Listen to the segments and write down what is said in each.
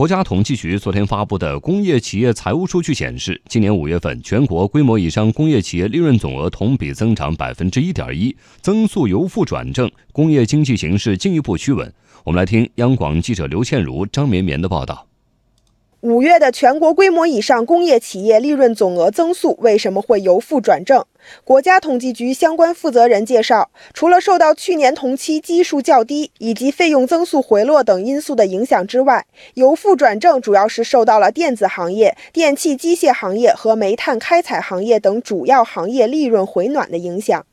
国家统计局昨天发布的工业企业财务数据显示，今年五月份全国规模以上工业企业利润总额同比增长百分之一点一，增速由负转正，工业经济形势进一步趋稳。我们来听央广记者刘倩茹、张绵绵的报道。五月的全国规模以上工业企业利润总额增速为什么会由负转正？国家统计局相关负责人介绍，除了受到去年同期基数较低以及费用增速回落等因素的影响之外，由负转正主要是受到了电子行业、电气机械行业和煤炭开采行业等主要行业利润回暖的影响。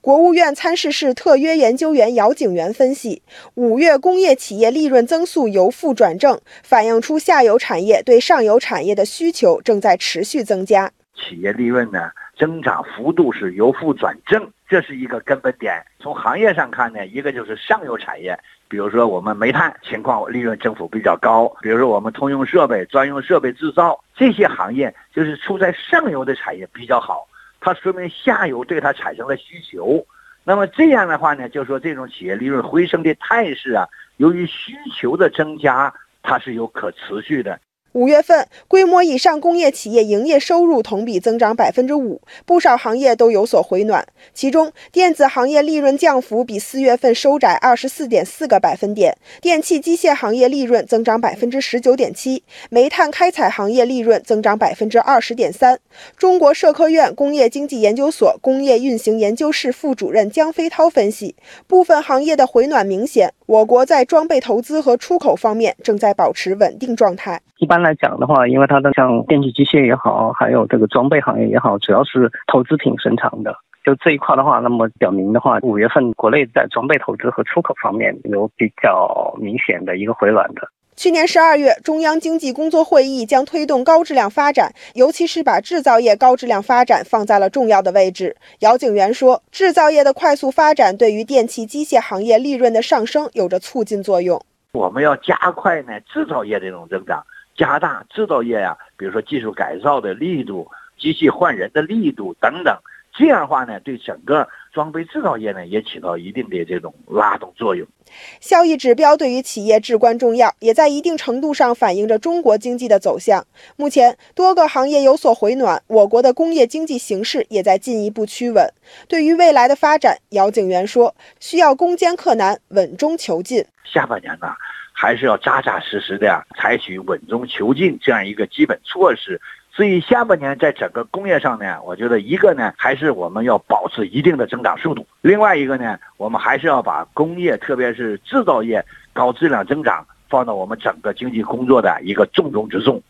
国务院参事室特约研究员姚景元分析，五月工业企业利润增速由负转正，反映出下游产业对上游产业的需求正在持续增加。企业利润呢增长幅度是由负转正，这是一个根本点。从行业上看呢，一个就是上游产业，比如说我们煤炭情况利润增幅比较高，比如说我们通用设备、专用设备制造这些行业，就是处在上游的产业比较好。它说明下游对它产生了需求，那么这样的话呢，就说这种企业利润回升的态势啊，由于需求的增加，它是有可持续的。五月份，规模以上工业企业营业收入同比增长百分之五，不少行业都有所回暖。其中，电子行业利润降幅比四月份收窄二十四点四个百分点，电气机械行业利润增长百分之十九点七，煤炭开采行业利润增长百分之二十点三。中国社科院工业经济研究所工业运行研究室副主任姜飞涛分析，部分行业的回暖明显，我国在装备投资和出口方面正在保持稳定状态。一般来讲的话，因为它的像电气机械也好，还有这个装备行业也好，主要是投资品生产的。就这一块的话，那么表明的话，五月份国内在装备投资和出口方面有比较明显的一个回暖的。去年十二月，中央经济工作会议将推动高质量发展，尤其是把制造业高质量发展放在了重要的位置。姚景元说，制造业的快速发展对于电气机械行业利润的上升有着促进作用。我们要加快呢制造业这种增长。加大制造业呀，比如说技术改造的力度、机器换人的力度等等，这样的话呢，对整个装备制造业呢也起到一定的这种拉动作用。效益指标对于企业至关重要，也在一定程度上反映着中国经济的走向。目前多个行业有所回暖，我国的工业经济形势也在进一步趋稳。对于未来的发展，姚景元说，需要攻坚克难，稳中求进。下半年呢？还是要扎扎实实的呀，采取稳中求进这样一个基本措施。所以下半年在整个工业上呢，我觉得一个呢，还是我们要保持一定的增长速度；另外一个呢，我们还是要把工业，特别是制造业高质量增长放到我们整个经济工作的一个重中之重。